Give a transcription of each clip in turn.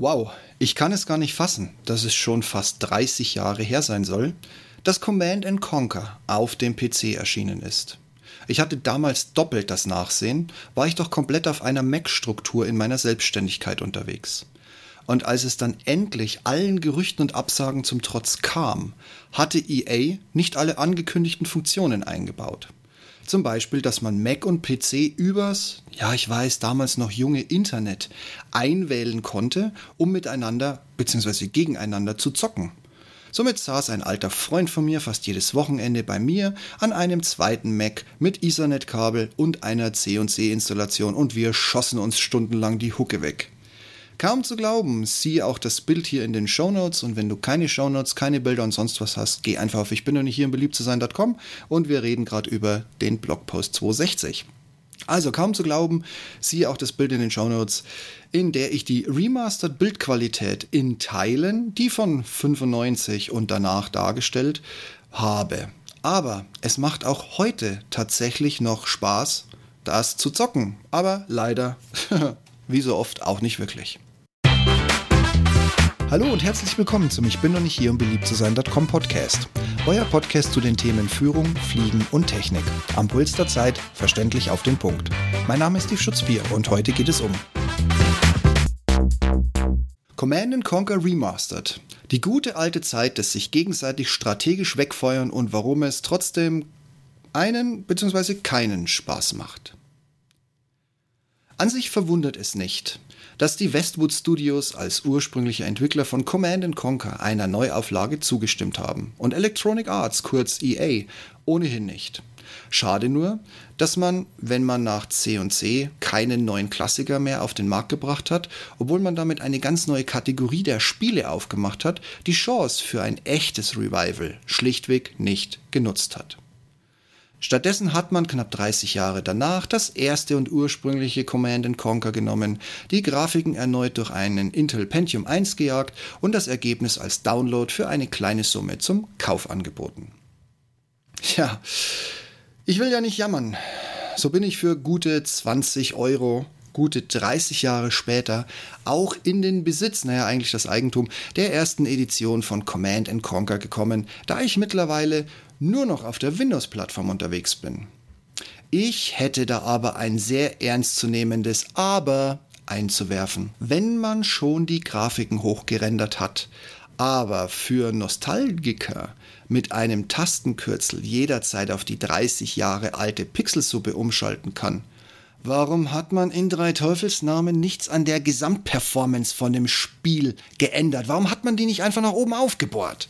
Wow, ich kann es gar nicht fassen, dass es schon fast 30 Jahre her sein soll, dass Command Conquer auf dem PC erschienen ist. Ich hatte damals doppelt das Nachsehen, war ich doch komplett auf einer Mac-Struktur in meiner Selbstständigkeit unterwegs. Und als es dann endlich allen Gerüchten und Absagen zum Trotz kam, hatte EA nicht alle angekündigten Funktionen eingebaut. Zum Beispiel, dass man Mac und PC übers, ja, ich weiß, damals noch junge Internet einwählen konnte, um miteinander bzw. gegeneinander zu zocken. Somit saß ein alter Freund von mir fast jedes Wochenende bei mir an einem zweiten Mac mit Ethernet-Kabel und einer C&C-Installation und wir schossen uns stundenlang die Hucke weg. Kaum zu glauben, siehe auch das Bild hier in den Shownotes und wenn du keine Shownotes, keine Bilder und sonst was hast, geh einfach auf ich bin noch nicht hier im beliebt zu sein.com und wir reden gerade über den Blogpost 260. Also kaum zu glauben, siehe auch das Bild in den Shownotes, in der ich die Remastered Bildqualität in Teilen, die von 95 und danach dargestellt, habe. Aber es macht auch heute tatsächlich noch Spaß, das zu zocken. Aber leider, wie so oft, auch nicht wirklich. Hallo und herzlich willkommen zum Ich bin noch nicht hier, um beliebt zu sein.com Podcast. Euer Podcast zu den Themen Führung, Fliegen und Technik. Am Puls der Zeit, verständlich auf den Punkt. Mein Name ist Steve Schutzbier und heute geht es um Command Conquer Remastered. Die gute alte Zeit des sich gegenseitig strategisch wegfeuern und warum es trotzdem einen bzw. keinen Spaß macht. An sich verwundert es nicht, dass die Westwood Studios als ursprünglicher Entwickler von Command Conquer einer Neuauflage zugestimmt haben und Electronic Arts, kurz EA, ohnehin nicht. Schade nur, dass man, wenn man nach C&C keinen neuen Klassiker mehr auf den Markt gebracht hat, obwohl man damit eine ganz neue Kategorie der Spiele aufgemacht hat, die Chance für ein echtes Revival schlichtweg nicht genutzt hat. Stattdessen hat man knapp 30 Jahre danach das erste und ursprüngliche Command Conquer genommen, die Grafiken erneut durch einen Intel Pentium 1 gejagt und das Ergebnis als Download für eine kleine Summe zum Kauf angeboten. Ja, ich will ja nicht jammern. So bin ich für gute 20 Euro gute 30 Jahre später auch in den Besitz, naja eigentlich das Eigentum, der ersten Edition von Command Conquer gekommen, da ich mittlerweile nur noch auf der Windows-Plattform unterwegs bin. Ich hätte da aber ein sehr ernstzunehmendes Aber einzuwerfen. Wenn man schon die Grafiken hochgerendert hat, aber für Nostalgiker mit einem Tastenkürzel jederzeit auf die 30 Jahre alte Pixelsuppe umschalten kann, warum hat man in drei Teufelsnamen nichts an der Gesamtperformance von dem Spiel geändert? Warum hat man die nicht einfach nach oben aufgebohrt?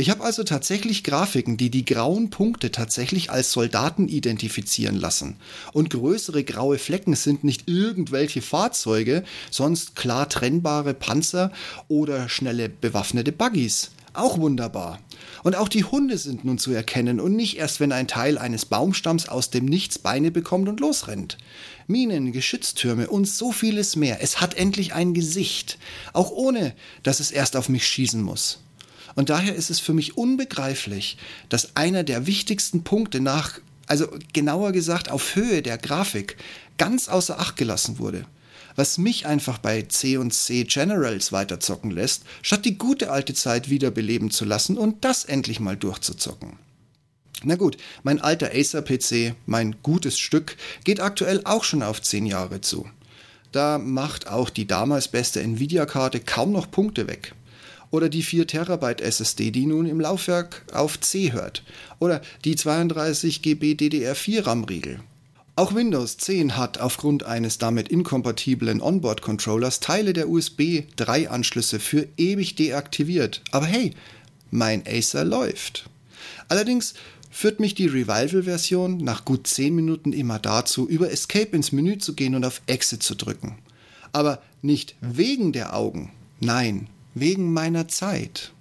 Ich habe also tatsächlich Grafiken, die die grauen Punkte tatsächlich als Soldaten identifizieren lassen. Und größere graue Flecken sind nicht irgendwelche Fahrzeuge, sonst klar trennbare Panzer oder schnelle bewaffnete Buggies. Auch wunderbar. Und auch die Hunde sind nun zu erkennen und nicht erst, wenn ein Teil eines Baumstamms aus dem Nichts Beine bekommt und losrennt. Minen, Geschütztürme und so vieles mehr. Es hat endlich ein Gesicht, auch ohne, dass es erst auf mich schießen muss. Und daher ist es für mich unbegreiflich, dass einer der wichtigsten Punkte nach, also genauer gesagt auf Höhe der Grafik, ganz außer Acht gelassen wurde. Was mich einfach bei C und C Generals weiterzocken lässt, statt die gute alte Zeit wiederbeleben zu lassen und das endlich mal durchzuzocken. Na gut, mein alter Acer-PC, mein gutes Stück, geht aktuell auch schon auf 10 Jahre zu. Da macht auch die damals beste Nvidia-Karte kaum noch Punkte weg oder die 4 Terabyte SSD, die nun im Laufwerk auf C hört, oder die 32 GB DDR4 RAM-Riegel. Auch Windows 10 hat aufgrund eines damit inkompatiblen Onboard-Controllers Teile der USB 3-Anschlüsse für ewig deaktiviert. Aber hey, mein Acer läuft. Allerdings führt mich die Revival-Version nach gut 10 Minuten immer dazu, über Escape ins Menü zu gehen und auf Exit zu drücken. Aber nicht wegen der Augen, nein, wegen meiner Zeit.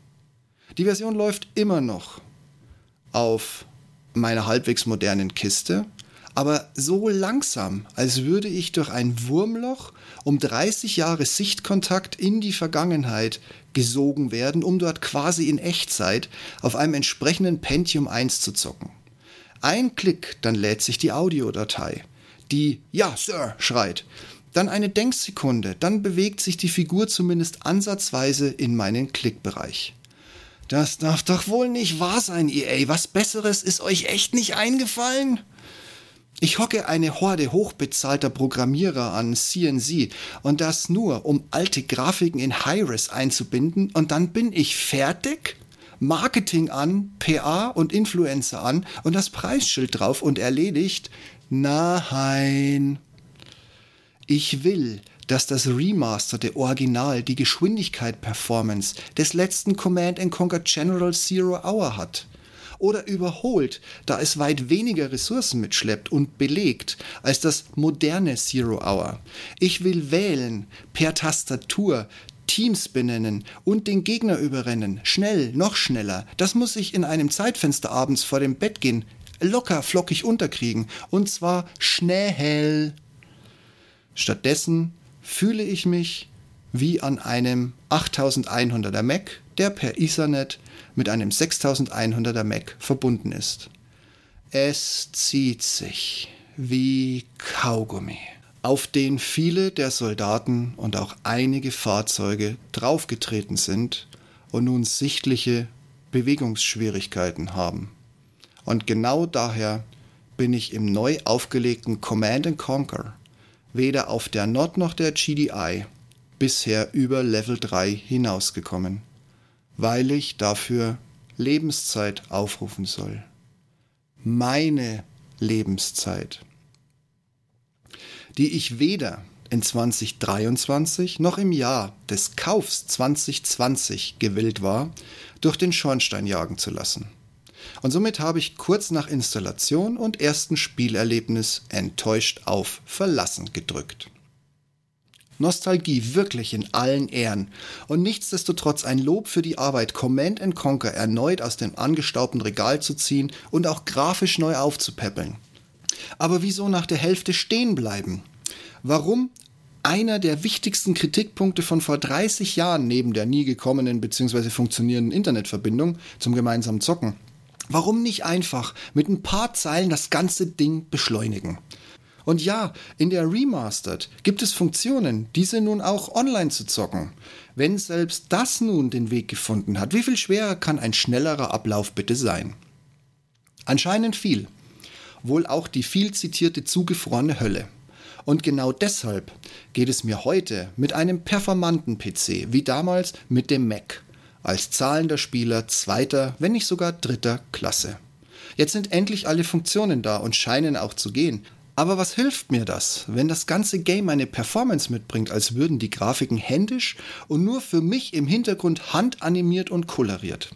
Die Version läuft immer noch auf meiner halbwegs modernen Kiste, aber so langsam, als würde ich durch ein Wurmloch um 30 Jahre Sichtkontakt in die Vergangenheit gesogen werden, um dort quasi in Echtzeit auf einem entsprechenden Pentium 1 zu zocken. Ein Klick, dann lädt sich die Audiodatei, die Ja, Sir schreit, dann eine Denksekunde, dann bewegt sich die Figur zumindest ansatzweise in meinen Klickbereich. Das darf doch wohl nicht wahr sein, EA. Was Besseres ist euch echt nicht eingefallen? Ich hocke eine Horde hochbezahlter Programmierer an CNC und das nur, um alte Grafiken in Hi-Res einzubinden und dann bin ich fertig? Marketing an, PA und Influencer an und das Preisschild drauf und erledigt? Nein. Ich will, dass das remasterte Original die Geschwindigkeit Performance des letzten Command Conquer General Zero Hour hat oder überholt, da es weit weniger Ressourcen mitschleppt und belegt als das moderne Zero Hour. Ich will wählen per Tastatur, Teams benennen und den Gegner überrennen. Schnell, noch schneller. Das muss ich in einem Zeitfenster abends vor dem Bett gehen locker flockig unterkriegen. Und zwar schnell. Stattdessen fühle ich mich wie an einem 8100er Mac, der per Ethernet mit einem 6100er Mac verbunden ist. Es zieht sich wie Kaugummi, auf den viele der Soldaten und auch einige Fahrzeuge draufgetreten sind und nun sichtliche Bewegungsschwierigkeiten haben. Und genau daher bin ich im neu aufgelegten Command Conquer weder auf der Nord noch der GDI bisher über Level 3 hinausgekommen weil ich dafür Lebenszeit aufrufen soll. Meine Lebenszeit, die ich weder in 2023 noch im Jahr des Kaufs 2020 gewillt war, durch den Schornstein jagen zu lassen. Und somit habe ich kurz nach Installation und ersten Spielerlebnis enttäuscht auf Verlassen gedrückt. Nostalgie wirklich in allen Ehren und nichtsdestotrotz ein Lob für die Arbeit, Command Conquer erneut aus dem angestaubten Regal zu ziehen und auch grafisch neu aufzupäppeln. Aber wieso nach der Hälfte stehen bleiben? Warum einer der wichtigsten Kritikpunkte von vor 30 Jahren neben der nie gekommenen bzw. funktionierenden Internetverbindung zum gemeinsamen Zocken? Warum nicht einfach mit ein paar Zeilen das ganze Ding beschleunigen? Und ja, in der Remastered gibt es Funktionen, diese nun auch online zu zocken. Wenn selbst das nun den Weg gefunden hat, wie viel schwerer kann ein schnellerer Ablauf bitte sein? Anscheinend viel. Wohl auch die viel zitierte zugefrorene Hölle. Und genau deshalb geht es mir heute mit einem performanten PC, wie damals mit dem Mac, als zahlender Spieler zweiter, wenn nicht sogar dritter Klasse. Jetzt sind endlich alle Funktionen da und scheinen auch zu gehen, aber was hilft mir das, wenn das ganze Game eine Performance mitbringt, als würden die Grafiken händisch und nur für mich im Hintergrund handanimiert und koloriert?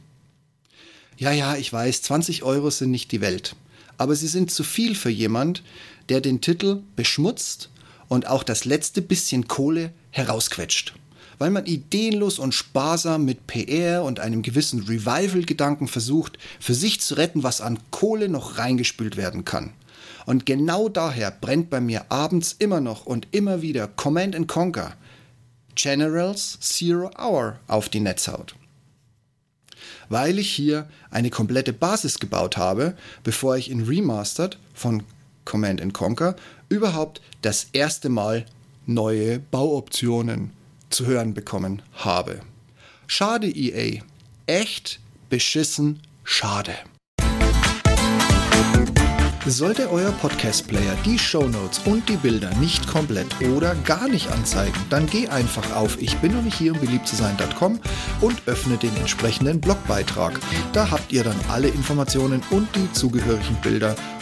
Ja, ja, ich weiß, 20 Euro sind nicht die Welt. Aber sie sind zu viel für jemand, der den Titel beschmutzt und auch das letzte bisschen Kohle herausquetscht. Weil man ideenlos und sparsam mit PR und einem gewissen Revival-Gedanken versucht, für sich zu retten, was an Kohle noch reingespült werden kann. Und genau daher brennt bei mir abends immer noch und immer wieder Command and Conquer Generals Zero Hour auf die Netzhaut. Weil ich hier eine komplette Basis gebaut habe, bevor ich in Remastered von Command and Conquer überhaupt das erste Mal neue Bauoptionen zu hören bekommen habe. Schade EA. Echt beschissen schade. Sollte euer Podcast-Player die Shownotes und die Bilder nicht komplett oder gar nicht anzeigen, dann geh einfach auf ich bin noch nicht hier um beliebt zu sein.com und öffne den entsprechenden Blogbeitrag. Da habt ihr dann alle Informationen und die zugehörigen Bilder